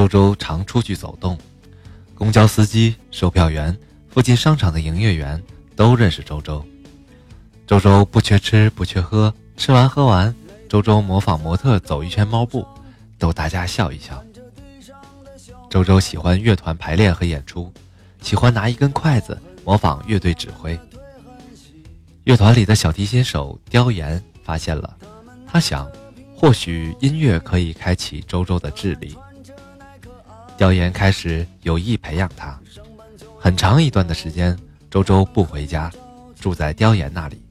周周常出去走动，公交司机、售票员、附近商场的营业员都认识周周。周周不缺吃不缺喝，吃完喝完，周周模仿模特走一圈猫步，逗大家笑一笑。周周喜欢乐团排练和演出，喜欢拿一根筷子模仿乐队指挥。乐团里的小提琴手刁岩发现了，他想，或许音乐可以开启周周的智力。刁岩开始有意培养他，很长一段的时间，周周不回家，住在刁岩那里。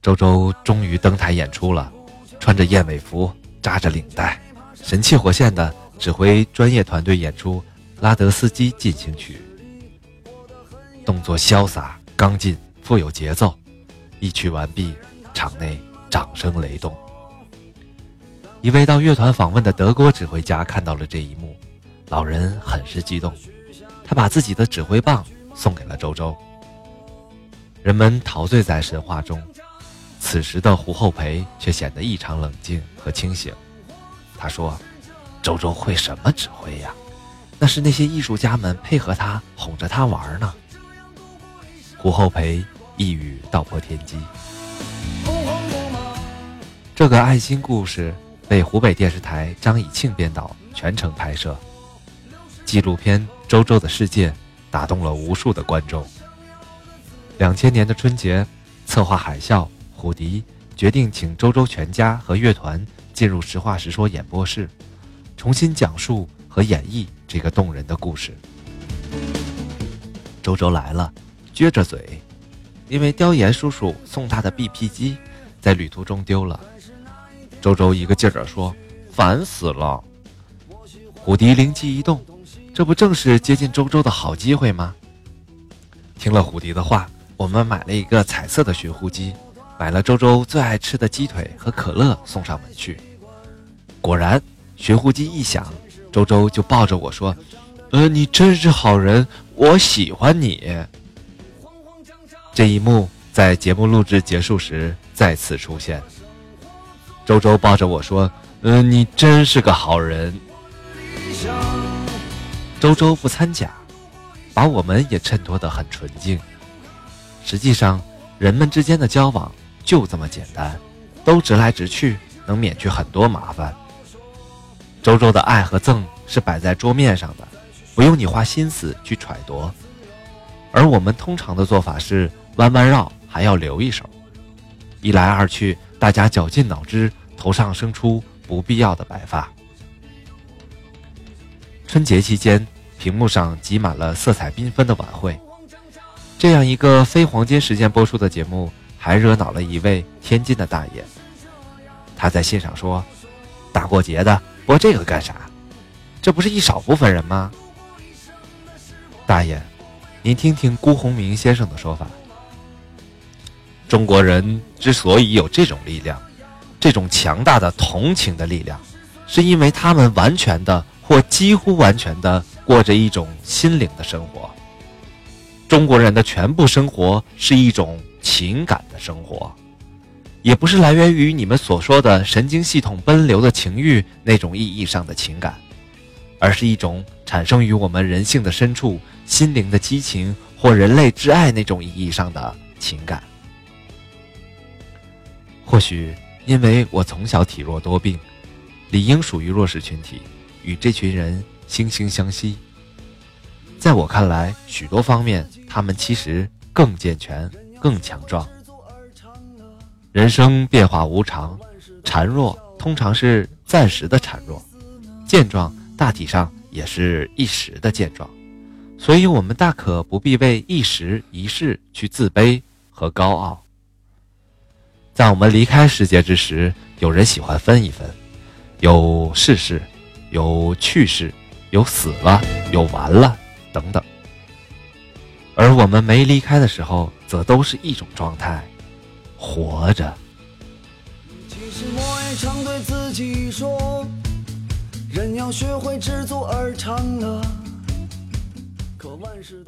周周终于登台演出了，穿着燕尾服，扎着领带，神气活现的。指挥专业团队演出《拉德斯基进行曲》，动作潇洒、刚劲、富有节奏。一曲完毕，场内掌声雷动。一位到乐团访问的德国指挥家看到了这一幕，老人很是激动，他把自己的指挥棒送给了周周。人们陶醉在神话中，此时的胡厚培却显得异常冷静和清醒。他说。周周会什么指挥呀？那是那些艺术家们配合他哄着他玩呢。胡厚培一语道破天机。这个爱心故事被湖北电视台张以庆编导，全程拍摄。纪录片《周周的世界》打动了无数的观众。两千年的春节，策划海啸，虎迪决定请周周全家和乐团进入《实话实说》演播室。重新讲述和演绎这个动人的故事。周周来了，撅着嘴，因为刁岩叔叔送他的 BP 机在旅途中丢了。周周一个劲儿地说：“烦死了！”虎迪灵机一动，这不正是接近周周的好机会吗？听了虎迪的话，我们买了一个彩色的寻呼机，买了周周最爱吃的鸡腿和可乐送上门去。果然。寻呼机一响，周周就抱着我说：“呃，你真是好人，我喜欢你。”这一幕在节目录制结束时再次出现。周周抱着我说：“嗯，你真是个好人。”周周不掺假，把我们也衬托得很纯净。实际上，人们之间的交往就这么简单，都直来直去，能免去很多麻烦。周周的爱和憎是摆在桌面上的，不用你花心思去揣度。而我们通常的做法是弯弯绕，还要留一手。一来二去，大家绞尽脑汁，头上生出不必要的白发。春节期间，屏幕上挤满了色彩缤纷的晚会。这样一个非黄金时间播出的节目，还惹恼了一位天津的大爷。他在信上说：“大过节的。”播这个干啥？这不是一少部分人吗？大爷，您听听辜鸿铭先生的说法。中国人之所以有这种力量，这种强大的同情的力量，是因为他们完全的或几乎完全的过着一种心灵的生活。中国人的全部生活是一种情感的生活。也不是来源于你们所说的神经系统奔流的情欲那种意义上的情感，而是一种产生于我们人性的深处、心灵的激情或人类之爱那种意义上的情感。或许因为我从小体弱多病，理应属于弱势群体，与这群人惺惺相惜。在我看来，许多方面他们其实更健全、更强壮。人生变化无常，孱弱通常是暂时的孱弱，健壮大体上也是一时的健壮，所以我们大可不必为一时一事去自卑和高傲。在我们离开世界之时，有人喜欢分一分，有世事，有去世，有死了，有完了等等。而我们没离开的时候，则都是一种状态。活着。其实我也常对自己说，人要学会知足而常乐。可万事都。